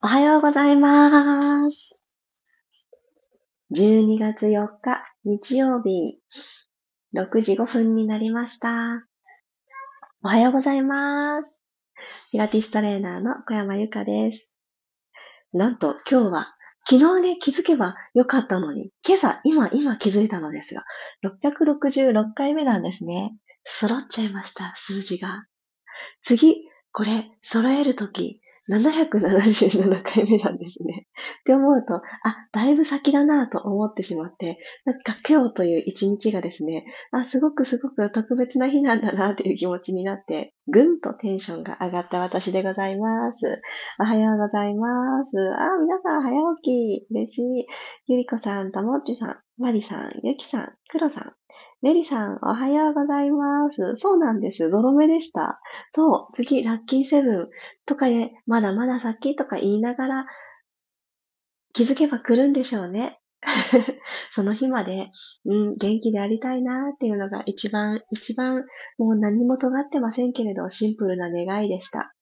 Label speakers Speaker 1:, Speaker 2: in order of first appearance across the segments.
Speaker 1: おはようございます。12月4日、日曜日、6時5分になりました。おはようございます。ピラティストレーナーの小山由かです。なんと今日は、昨日ね、気づけばよかったのに、今朝、今、今気づいたのですが、666回目なんですね。揃っちゃいました、数字が。次、これ、揃えるとき、777回目なんですね。って思うと、あ、だいぶ先だなと思ってしまって、なんか今日という一日がですね、あ、すごくすごく特別な日なんだなっていう気持ちになって、ぐんとテンションが上がった私でございます。おはようございます。あ、皆さん早起き。嬉しい。ゆりこさん、ともっちさん、まりさん、ゆきさん、くろさん、ねりさん、おはようございます。そうなんです。ゾロ目でした。そう、次、ラッキーセブンとかで、まだまだ先とか言いながら、気づけば来るんでしょうね。その日まで、うん、元気でありたいなっていうのが一番、一番、もう何も尖ってませんけれど、シンプルな願いでした。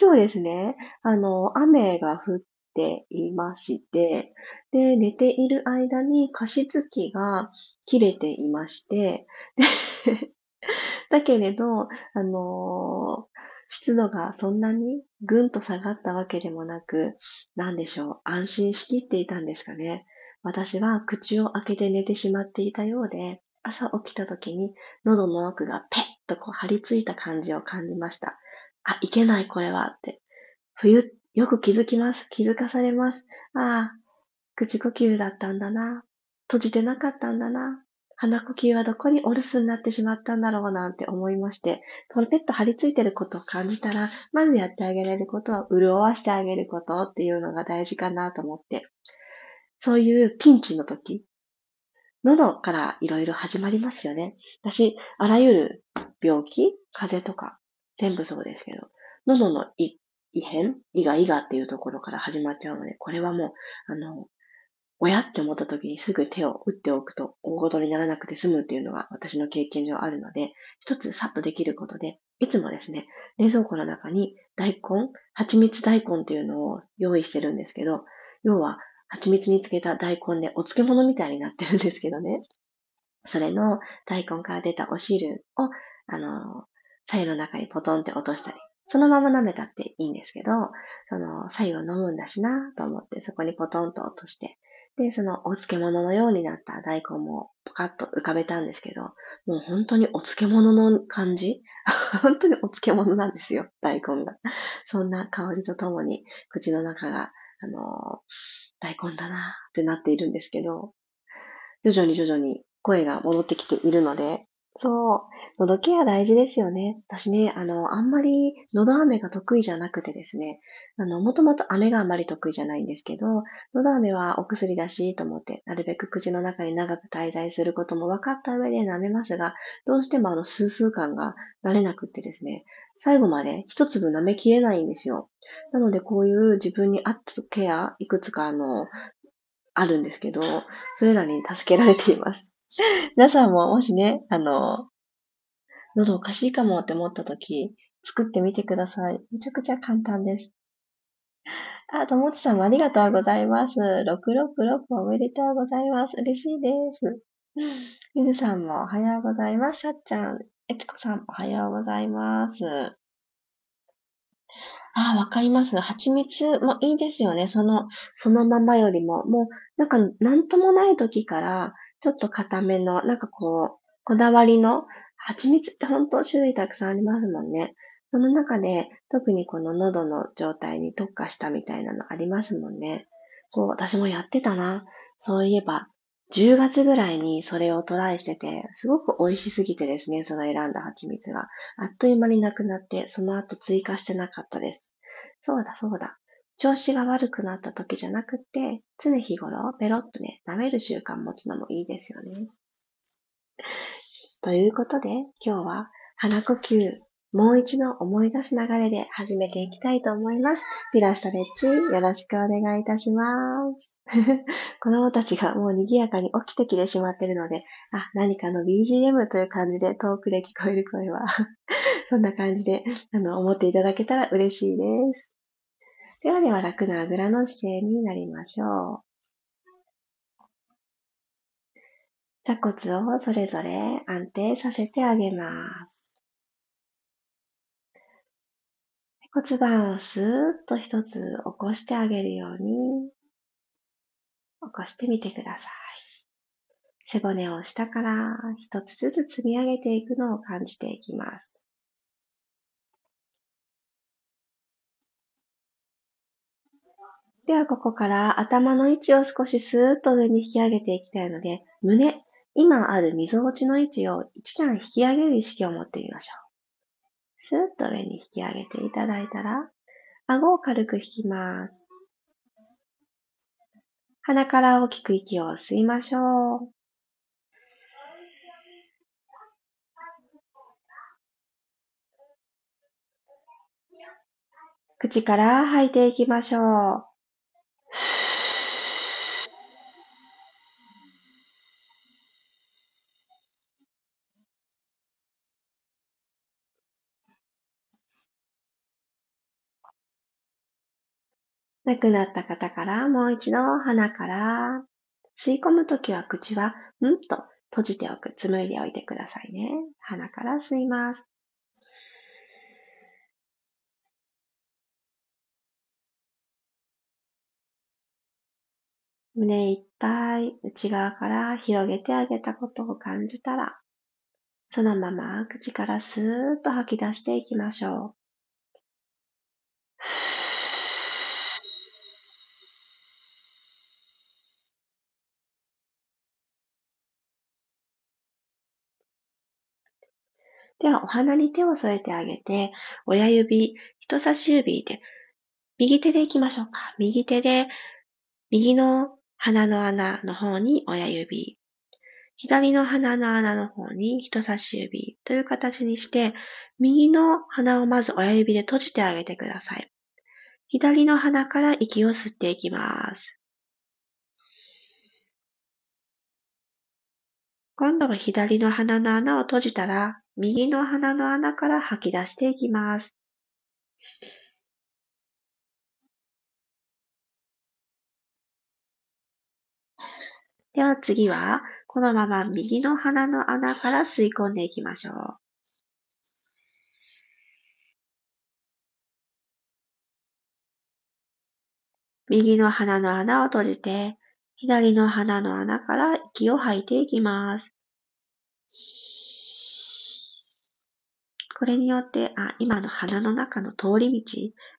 Speaker 1: 今日ですね、あの、雨が降っていまして、で、寝ている間に加湿器が切れていまして、だけれど、あのー、湿度がそんなにぐんと下がったわけでもなく、なんでしょう、安心しきっていたんですかね。私は口を開けて寝てしまっていたようで、朝起きた時に喉の奥がペッとこう張り付いた感じを感じました。あ、いけないこれはって。冬よく気づきます。気づかされます。ああ、口呼吸だったんだな。閉じてなかったんだな。鼻呼吸はどこにお留守になってしまったんだろうなんて思いまして、トロペット張り付いてることを感じたら、まずやってあげれることは潤わしてあげることっていうのが大事かなと思って、そういうピンチの時、喉からいろいろ始まりますよね。私、あらゆる病気、風邪とか、全部そうですけど、喉の異変？イガイガっていうところから始まっちゃうので、これはもう、あの、親って思った時にすぐ手を打っておくと大事にならなくて済むっていうのが私の経験上あるので、一つさっとできることで、いつもですね、冷蔵庫の中に大根、蜂蜜大根っていうのを用意してるんですけど、要は蜂蜜につけた大根でお漬物みたいになってるんですけどね。それの大根から出たお汁を、あの、左右の中にポトンって落としたり、そのまま舐めたっていいんですけど、その、左右飲むんだしなと思って、そこにポトンと落として、で、そのお漬物のようになった大根もポカッと浮かべたんですけど、もう本当にお漬物の感じ？本当にお漬物なんですよ、大根が。そんな香りとともに、口の中が、あの大根だなってなっているんですけど、徐々に徐々に声が戻ってきているので、そう。喉ケア大事ですよね。私ね、あの、あんまり喉飴が得意じゃなくてですね、あの、もともと飴があんまり得意じゃないんですけど、喉飴はお薬だしと思って、なるべく口の中に長く滞在することも分かった上で舐めますが、どうしてもあの、スースー感が慣れなくってですね、最後まで一粒舐めきれないんですよ。なので、こういう自分に合ったケア、いくつかあの、あるんですけど、それらに助けられています。皆さんももしね、あの、喉おかしいかもって思った時、作ってみてください。めちゃくちゃ簡単です。あ、ともちさんもありがとうございます。666おめでとうございます。嬉しいです。ゆずさんもおはようございます。さっちゃん、えつこさんおはようございます。あわかります。蜂蜜もいいですよね。その、そのままよりも。もう、なんか、なんともない時から、ちょっと固めの、なんかこう、こだわりの、蜂蜜って本当種類たくさんありますもんね。その中で、特にこの喉の状態に特化したみたいなのありますもんね。そう、私もやってたな。そういえば、10月ぐらいにそれをトライしてて、すごく美味しすぎてですね、その選んだ蜂蜜が。あっという間になくなって、その後追加してなかったです。そうだそうだ。調子が悪くなった時じゃなくて、常日頃ペロッとね、舐める習慣持つのもいいですよね。ということで、今日は鼻呼吸、もう一度思い出す流れで始めていきたいと思います。ピラストレッチ、よろしくお願いいたします。子供たちがもう賑やかに起きてきてしまっているので、あ、何かの BGM という感じで遠くで聞こえる声は そんな感じで、あの、思っていただけたら嬉しいです。ではでは楽なあぐらの姿勢になりましょう。座骨をそれぞれ安定させてあげます。骨盤をスーッと一つ起こしてあげるように起こしてみてください。背骨を下から一つずつ積み上げていくのを感じていきます。では、ここから頭の位置を少しスーッと上に引き上げていきたいので、胸、今ある溝落ちの位置を一段引き上げる意識を持ってみましょう。スーッと上に引き上げていただいたら、顎を軽く引きます。鼻から大きく息を吸いましょう。口から吐いていきましょう。亡くなった方からもう一度鼻から吸い込むときは口はんと閉じておく、つむいでおいてくださいね。鼻から吸います。胸いっぱい内側から広げてあげたことを感じたら、そのまま口からスーッと吐き出していきましょう。では、お鼻に手を添えてあげて、親指、人差し指で、右手で行きましょうか。右手で、右の鼻の穴の方に親指、左の鼻の穴の方に人差し指という形にして、右の鼻をまず親指で閉じてあげてください。左の鼻から息を吸っていきます。今度は左の鼻の穴を閉じたら、右の鼻の穴から吐き出していきます。では次は、このまま右の鼻の穴から吸い込んでいきましょう。右の鼻の穴を閉じて、左の鼻の穴から息を吐いていきます。これによって、あ、今の鼻の中の通り道、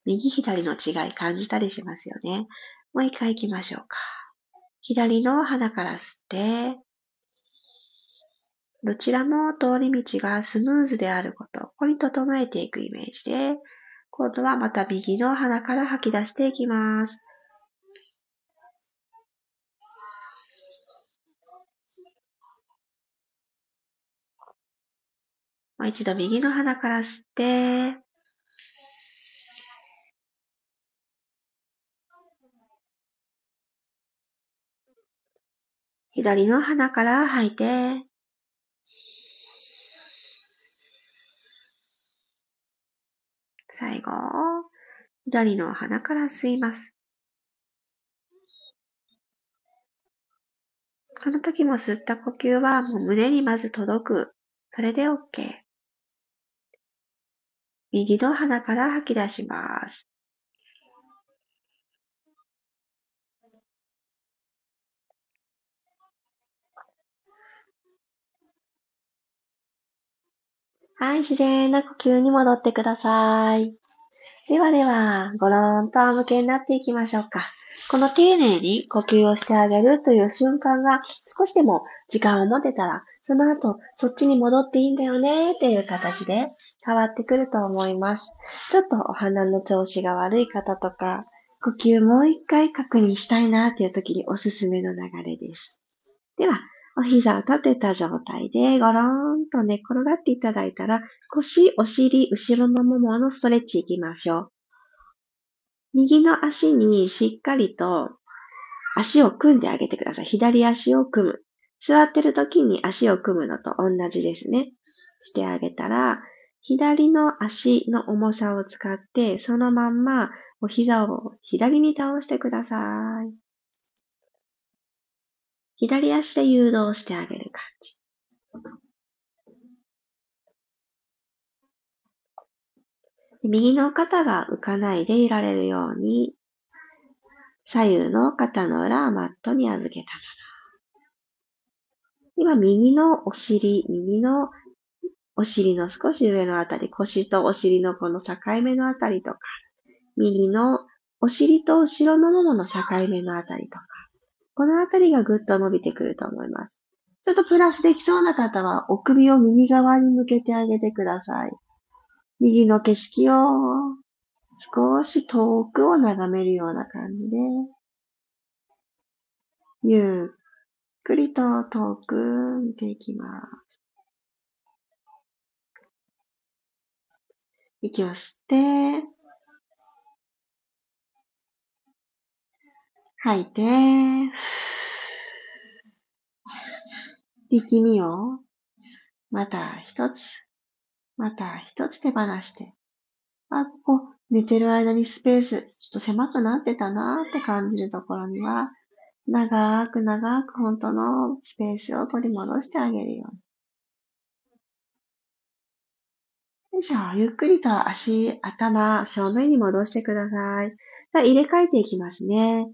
Speaker 1: 右左の違い感じたりしますよね。もう一回行きましょうか。左の鼻から吸って、どちらも通り道がスムーズであること、ここに整えていくイメージで、今度はまた右の鼻から吐き出していきます。もう一度右の鼻から吸って、左の鼻から吐いて、最後、左の鼻から吸います。この時も吸った呼吸はもう胸にまず届く。それで OK。右の鼻から吐き出します。はい、自然な呼吸に戻ってください。ではでは、ごろんと仰向けになっていきましょうか。この丁寧に呼吸をしてあげるという瞬間が少しでも時間を持てたら、その後そっちに戻っていいんだよねっていう形で変わってくると思います。ちょっとお鼻の調子が悪い方とか、呼吸もう一回確認したいなっていう時におすすめの流れです。では、お膝を立てた状態でゴローンと寝転がっていただいたら、腰、お尻、後ろのもものストレッチいきましょう。右の足にしっかりと足を組んであげてください。左足を組む。座ってる時に足を組むのと同じですね。してあげたら、左の足の重さを使って、そのまんまお膝を左に倒してください。左足で誘導してあげる感じ。右の肩が浮かないでいられるように、左右の肩の裏はマットに預けたまま。今、右のお尻、右のお尻の少し上のあたり、腰とお尻のこの境目のあたりとか、右のお尻と後ろのももの境目のあたりとか、このあたりがぐっと伸びてくると思います。ちょっとプラスできそうな方は、お首を右側に向けてあげてください。右の景色を少し遠くを眺めるような感じで、ゆっくりと遠く見ていきます。息を吸って、吐いて、力みをまた一つまた一つ手放して、あ、ここ、寝てる間にスペース、ちょっと狭くなってたなって感じるところには、長く長く本当のスペースを取り戻してあげるように。よいしょ。ゆっくりと足、頭、正面に戻してください。入れ替えていきますね。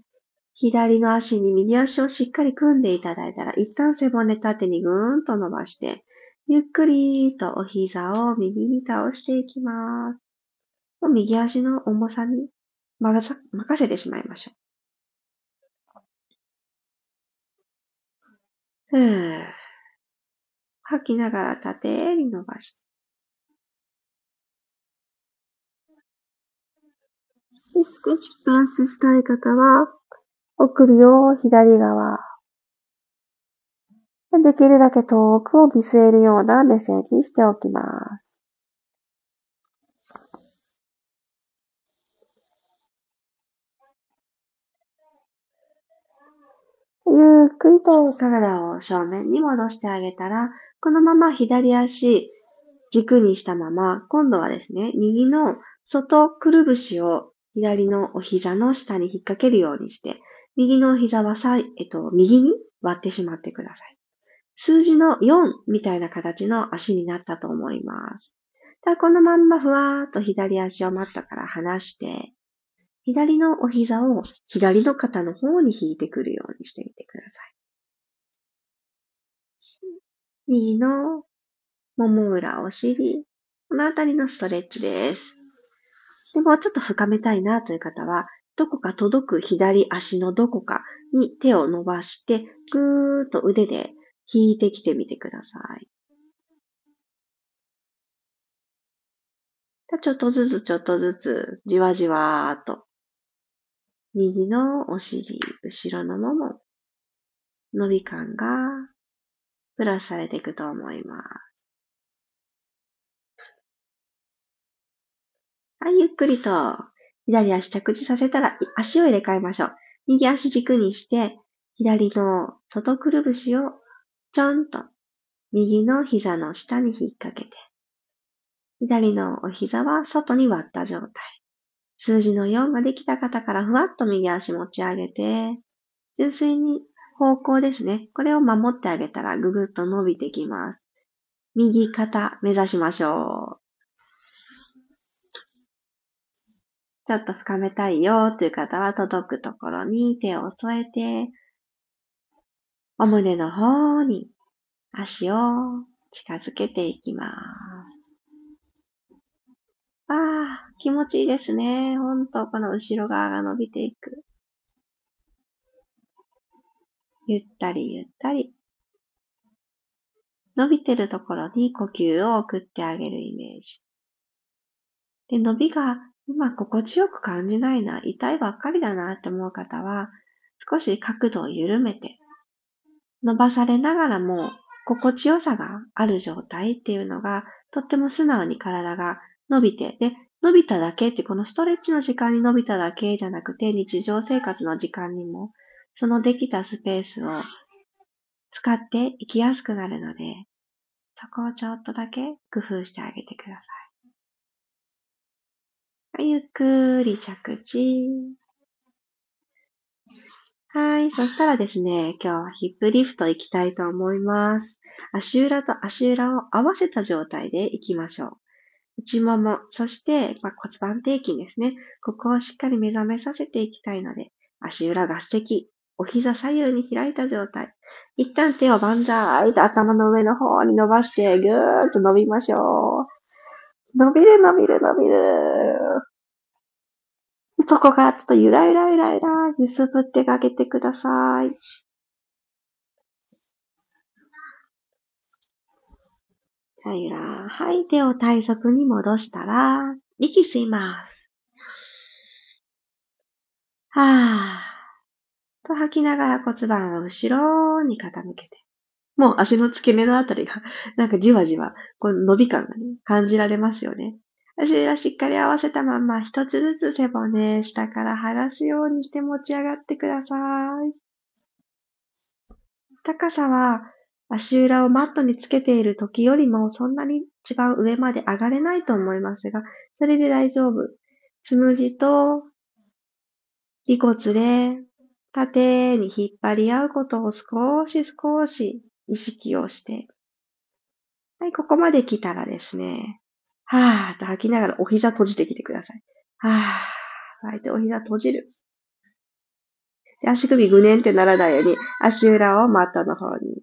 Speaker 1: 左の足に右足をしっかり組んでいただいたら、一旦背骨縦にぐーんと伸ばして、ゆっくりとお膝を右に倒していきます。右足の重さに任せてしまいましょう。ふぅ。吐きながら縦に伸ばして。少しプラスしたい方は、お首を左側、できるだけ遠くを見据えるような目線にしておきます。ゆっくりと体を正面に戻してあげたら、このまま左足軸にしたまま、今度はですね、右の外くるぶしを左のお膝の下に引っ掛けるようにして、右の膝はさ、えっと、右に割ってしまってください。数字の4みたいな形の足になったと思います。だこのまんまふわーっと左足をマットから離して、左のお膝を左の肩の方に引いてくるようにしてみてください。右のもも裏、お尻、このあたりのストレッチです。でもちょっと深めたいなという方は、どこか届く左足のどこかに手を伸ばして、ぐーっと腕で引いてきてみてください。ちょっとずつちょっとずつ、じわじわーっと、右のお尻、後ろのもも、伸び感がプラスされていくと思います。はい、ゆっくりと左足着地させたら足を入れ替えましょう。右足軸にして、左の外くるぶしをちょんと右の膝の下に引っ掛けて、左のお膝は外に割った状態。数字の4ができた方からふわっと右足持ち上げて、純粋に方向ですね。これを守ってあげたらぐぐっと伸びてきます。右肩目指しましょう。ちょっと深めたいよという方は届くところに手を添えて、お胸の方に足を近づけていきます。ああ、気持ちいいですね。ほんと、この後ろ側が伸びていく。ゆったりゆったり。伸びてるところに呼吸を送ってあげるイメージ。で、伸びが今心地よく感じないな、痛いばっかりだなって思う方は、少し角度を緩めて、伸ばされながらも心地よさがある状態っていうのが、とっても素直に体が伸びて、で、伸びただけってこのストレッチの時間に伸びただけじゃなくて、日常生活の時間にも、そのできたスペースを使って生きやすくなるので、そこをちょっとだけ工夫してあげてください。はいゆっくり着地。はい。そしたらですね、今日はヒップリフト行きたいと思います。足裏と足裏を合わせた状態で行きましょう。内もも、そして、まあ、骨盤底筋ですね。ここをしっかり目覚めさせていきたいので、足裏合石、お膝左右に開いた状態。一旦手を万歳と頭の上の方に伸ばして、ぐーっと伸びましょう。伸びる伸びる伸びる。そこからちょっとゆらゆらゆらゆら、揺すぶってあげてください。ゆらゆら。はい、手を体側に戻したら、息吸います。はぁ。と吐きながら骨盤を後ろに傾けて。もう足の付け根のあたりが、なんかじわじわ、この伸び感がね、感じられますよね。足裏しっかり合わせたまま、一つずつ背骨、下から剥がすようにして持ち上がってください。高さは、足裏をマットにつけている時よりもそんなに一番上まで上がれないと思いますが、それで大丈夫。つむじと尾骨で縦に引っ張り合うことを少し少し意識をして。はい、ここまで来たらですね、はーっと吐きながらお膝閉じてきてください。はー吐いてお膝閉じる。足首ぐねんってならないように足裏をマットの方に。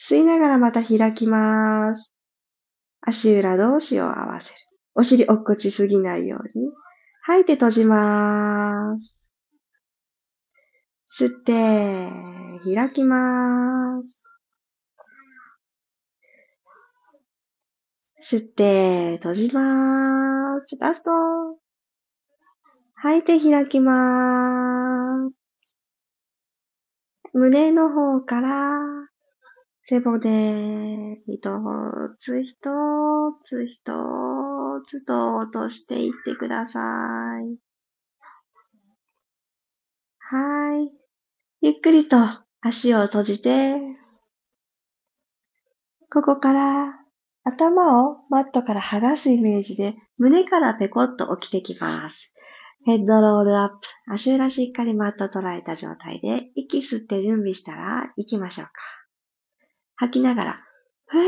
Speaker 1: 吸いながらまた開きます。足裏同士を合わせる。お尻落っこちすぎないように。吐いて閉じます。吸って、開きます。吸って、閉じまーす。ラスト。吐いて開きまーす。胸の方から背骨、一つ一つ一つと落としていってください。はい。ゆっくりと足を閉じて、ここから頭をマットから剥がすイメージで胸からペコッと起きてきます。ヘッドロールアップ。足裏しっかりマット捉えた状態で息吸って準備したら行きましょうか。吐きながら、ふぅ。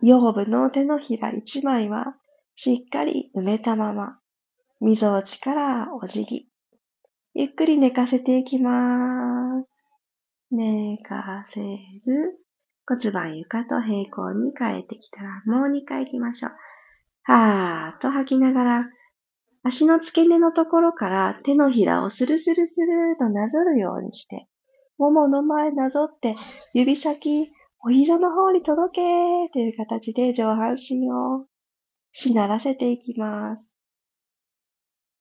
Speaker 1: 腰部の手のひら一枚はしっかり埋めたまま、みぞおちからお辞儀。ゆっくり寝かせていきます。寝かせる。骨盤床と平行に変えてきたら、もう2回行きましょう。はーっと吐きながら、足の付け根のところから手のひらをスルスルスルーとなぞるようにして、ももの前なぞって、指先、お膝の方に届けーという形で上半身をしならせていきます。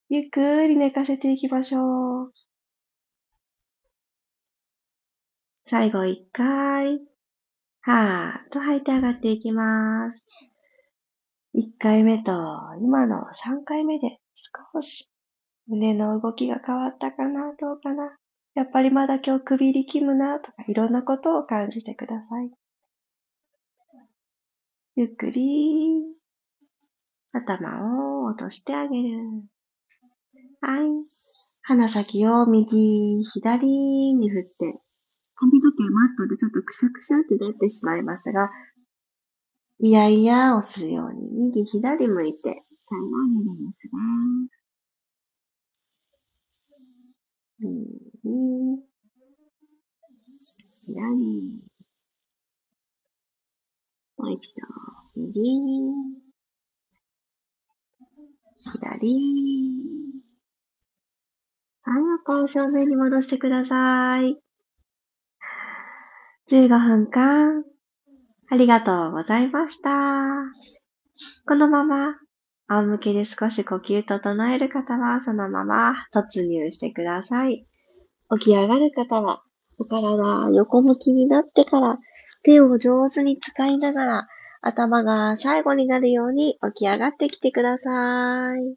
Speaker 1: ゆっくり寝かせていきましょう。最後一回、はーっと吐いて上がっていきます。一回目と今の三回目で少し胸の動きが変わったかな、どうかな。やっぱりまだ今日首力むなとかいろんなことを感じてください。ゆっくり頭を落としてあげる。はい。鼻先を右、左に振って、髪の毛マットでちょっとくしゃくしゃってなってしまいますが、いやいやをするように右左向いて、最後にリリースます。右、左、もう一度、右、左、はい、お顔正面に戻してください。15分間、ありがとうございました。このまま、仰向けで少し呼吸整える方は、そのまま突入してください。起き上がる方は、お体横向きになってから、手を上手に使いながら、頭が最後になるように起き上がってきてください。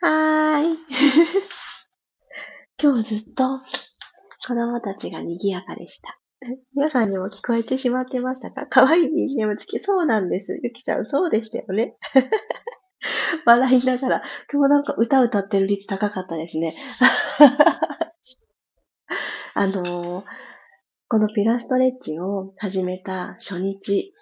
Speaker 1: はーい。今日ずっと子供たちが賑やかでした。皆さんにも聞こえてしまってましたか？可愛い BGM 付き。そうなんです。ゆきさん、そうでしたよね。笑いながら、今日なんか歌歌ってる率高かったですね。あのー、このピラストレッチを始めた初日、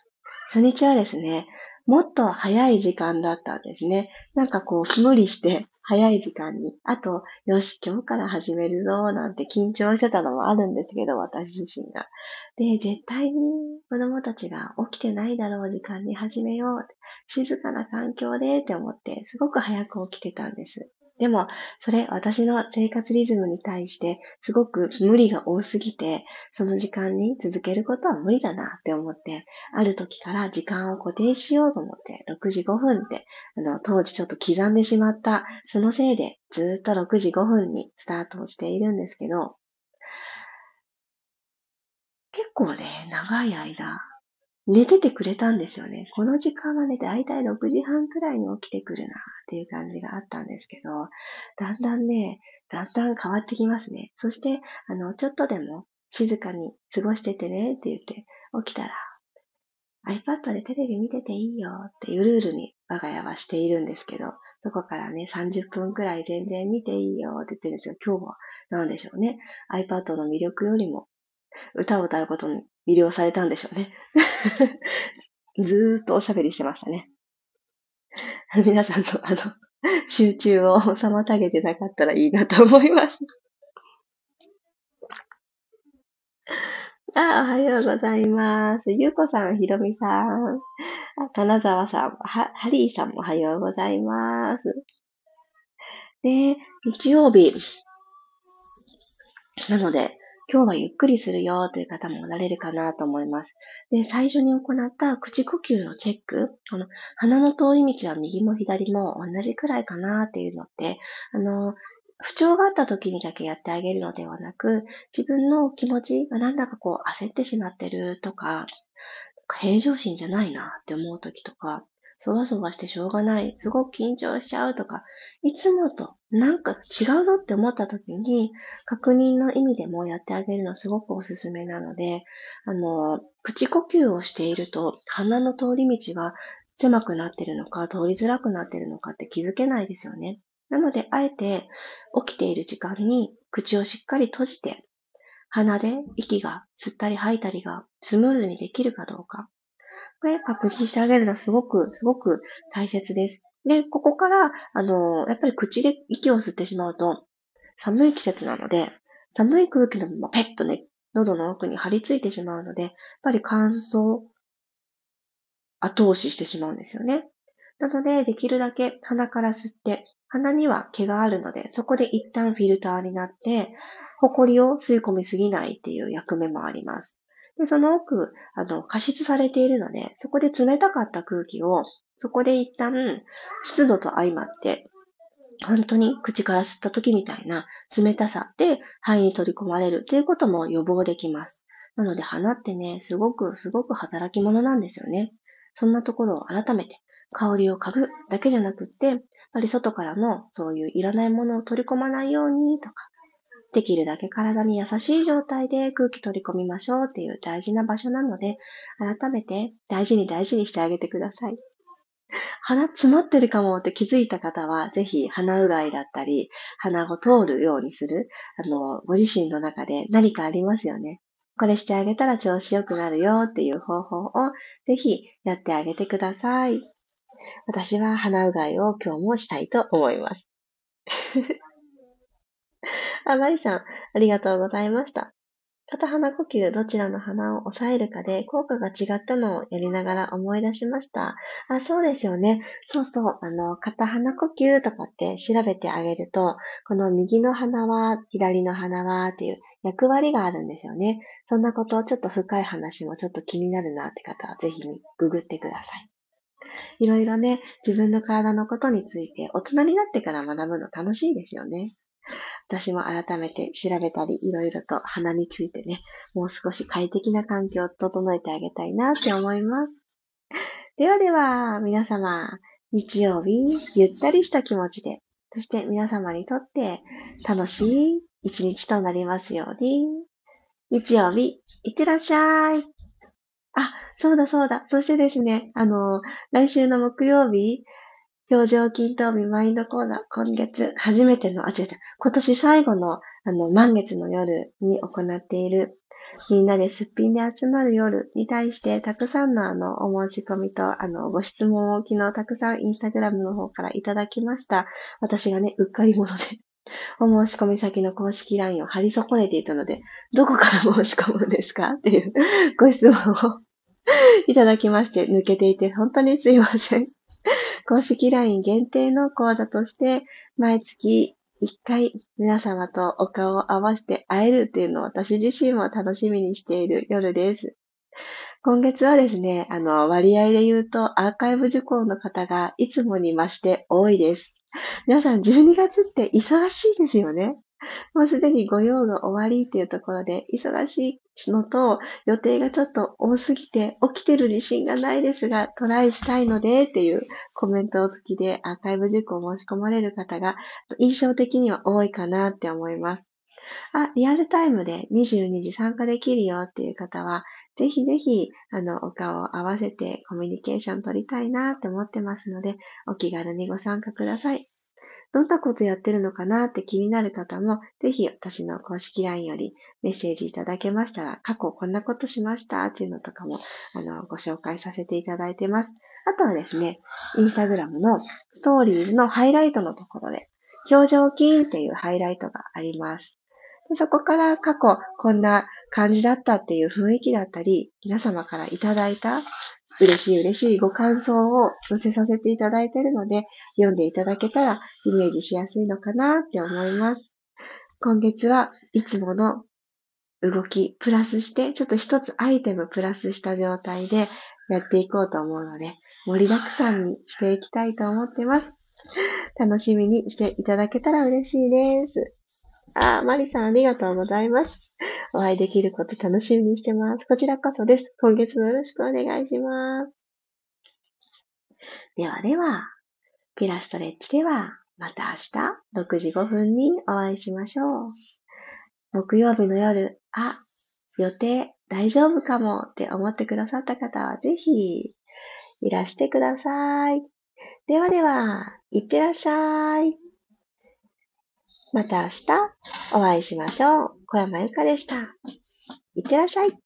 Speaker 1: 初日はですね、もっと早い時間だったんですね。なんかこう、無理して早い時間に。あと、よし、今日から始めるぞ、なんて緊張してたのもあるんですけど、私自身が。で、絶対に子供たちが起きてないだろう時間に始めよう。静かな環境でって思って、すごく早く起きてたんです。でも、それ私の生活リズムに対してすごく無理が多すぎて、その時間に続けることは無理だなって思って、ある時から時間を固定しようと思って、6時5分って、あの、当時ちょっと刻んでしまった、そのせいでずっと6時5分にスタートをしているんですけど、結構ね、長い間、寝ててくれたんですよね。この時間はね、だいたい6時半くらいに起きてくるなっていう感じがあったんですけど、だんだんね、だんだん変わってきますね。そして、あの、ちょっとでも静かに過ごしててねって言って起きたら、iPad でテレビ見てていいよっていうルールに我が家はしているんですけど、そこからね、30分くらい全然見ていいよって言ってるんですよ。今日は何でしょうね。iPad の魅力よりも歌を歌うことに魅了されたんでしょうね。ずーっとおしゃべりしてましたね。皆さんのあの、集中を妨げてなかったらいいなと思います。あ、おはようございます。ゆうこさん、ひろみさん。あ、金沢さん、は、ハリーさんもおはようございます。で、日曜日。なので、今日はゆっくりするよという方もおられるかなと思います。で、最初に行った口呼吸のチェック、この鼻の通り道は右も左も同じくらいかなっていうのって、あの、不調があった時にだけやってあげるのではなく、自分の気持ちがなんだかこう焦ってしまってるとか、平常心じゃないなって思う時とか、そわそわしてしょうがない、すごく緊張しちゃうとか、いつもとなんか違うぞって思った時に、確認の意味でもやってあげるのすごくおすすめなので、あの、口呼吸をしていると、鼻の通り道が狭くなってるのか、通りづらくなってるのかって気づけないですよね。なので、あえて起きている時間に口をしっかり閉じて、鼻で息が吸ったり吐いたりがスムーズにできるかどうか、これ確認してあげるのすごく、すごく大切です。で、ここから、あの、やっぱり口で息を吸ってしまうと、寒い季節なので、寒い空気のままペッとね、喉の奥に張り付いてしまうので、やっぱり乾燥、後押ししてしまうんですよね。なので、できるだけ鼻から吸って、鼻には毛があるので、そこで一旦フィルターになって、埃を吸い込みすぎないっていう役目もあります。で、その奥、あの、加湿されているので、そこで冷たかった空気を、そこで一旦、湿度と相まって、本当に口から吸った時みたいな冷たさで肺に取り込まれるということも予防できます。なので鼻ってね、すごくすごく働き者なんですよね。そんなところを改めて香りを嗅ぐだけじゃなくって、やっぱり外からのそういういらないものを取り込まないようにとか、できるだけ体に優しい状態で空気取り込みましょうっていう大事な場所なので、改めて大事に大事にしてあげてください。鼻詰まってるかもって気づいた方は、ぜひ鼻うがいだったり、鼻を通るようにする、あの、ご自身の中で何かありますよね。これしてあげたら調子良くなるよっていう方法をぜひやってあげてください。私は鼻うがいを今日もしたいと思います。あ、マリさん、ありがとうございました。片鼻呼吸、どちらの鼻を抑えるかで効果が違ったのをやりながら思い出しました。あ、そうですよね。そうそう。あの、片鼻呼吸とかって調べてあげると、この右の鼻は、左の鼻はっていう役割があるんですよね。そんなことをちょっと深い話もちょっと気になるなって方はぜひググってください。いろいろね、自分の体のことについて大人になってから学ぶの楽しいですよね。私も改めて調べたり、いろいろと鼻についてね、もう少し快適な環境を整えてあげたいなって思います。ではでは、皆様、日曜日、ゆったりした気持ちで、そして皆様にとって楽しい一日となりますように。日曜日、いってらっしゃい。あ、そうだそうだ。そしてですね、あの、来週の木曜日、表情筋頭日マインドコーナー、今月初めての、あ、違う違う、今年最後の、あの、満月の夜に行っている、みんなですっぴんで集まる夜に対して、たくさんのあの、お申し込みと、あの、ご質問を昨日たくさんインスタグラムの方からいただきました。私がね、うっかり者でお申し込み先の公式 LINE を貼り損ねていたので、どこから申し込むんですか？っていうご質問を いただきまして、抜けていて本当にすいません。公式 LINE 限定の講座として、毎月1回皆様とお顔を合わせて会えるっていうのを私自身も楽しみにしている夜です。今月はですね、あの、割合で言うとアーカイブ受講の方がいつもに増して多いです。皆さん12月って忙しいですよね。もうすでにご用が終わりっていうところで、忙しいのと予定がちょっと多すぎて起きてる自信がないですが、トライしたいのでっていうコメントを付きでアーカイブ塾を申し込まれる方が印象的には多いかなって思います。あ、リアルタイムで22時参加できるよっていう方は、ぜひぜひ、あの、お顔を合わせてコミュニケーション取りたいなって思ってますので、お気軽にご参加ください。どんなことやってるのかなって気になる方も、ぜひ私の公式 LINE よりメッセージいただけましたら、過去こんなことしましたっていうのとかも、あの、ご紹介させていただいてます。あとはですね、インスタグラムのストーリーズのハイライトのところで、表情筋っていうハイライトがあります。でそこから過去こんな感じだったっていう雰囲気だったり、皆様からいただいた嬉しい嬉しいご感想を載せさせていただいているので、読んでいただけたらイメージしやすいのかなって思います。今月はいつもの動きプラスして、ちょっと一つアイテムプラスした状態でやっていこうと思うので、盛りだくさんにしていきたいと思ってます。楽しみにしていただけたら嬉しいです。あ、マリさんありがとうございます。お会いできること楽しみにしてます。こちらこそです。今月もよろしくお願いします。ではでは、ピラストレッチでは、また明日6時5分にお会いしましょう。木曜日の夜、あ、予定大丈夫かもって思ってくださった方はぜひいらしてください。ではでは、いってらっしゃい。また明日お会いしましょう。小山由かでした。いってらっしゃい。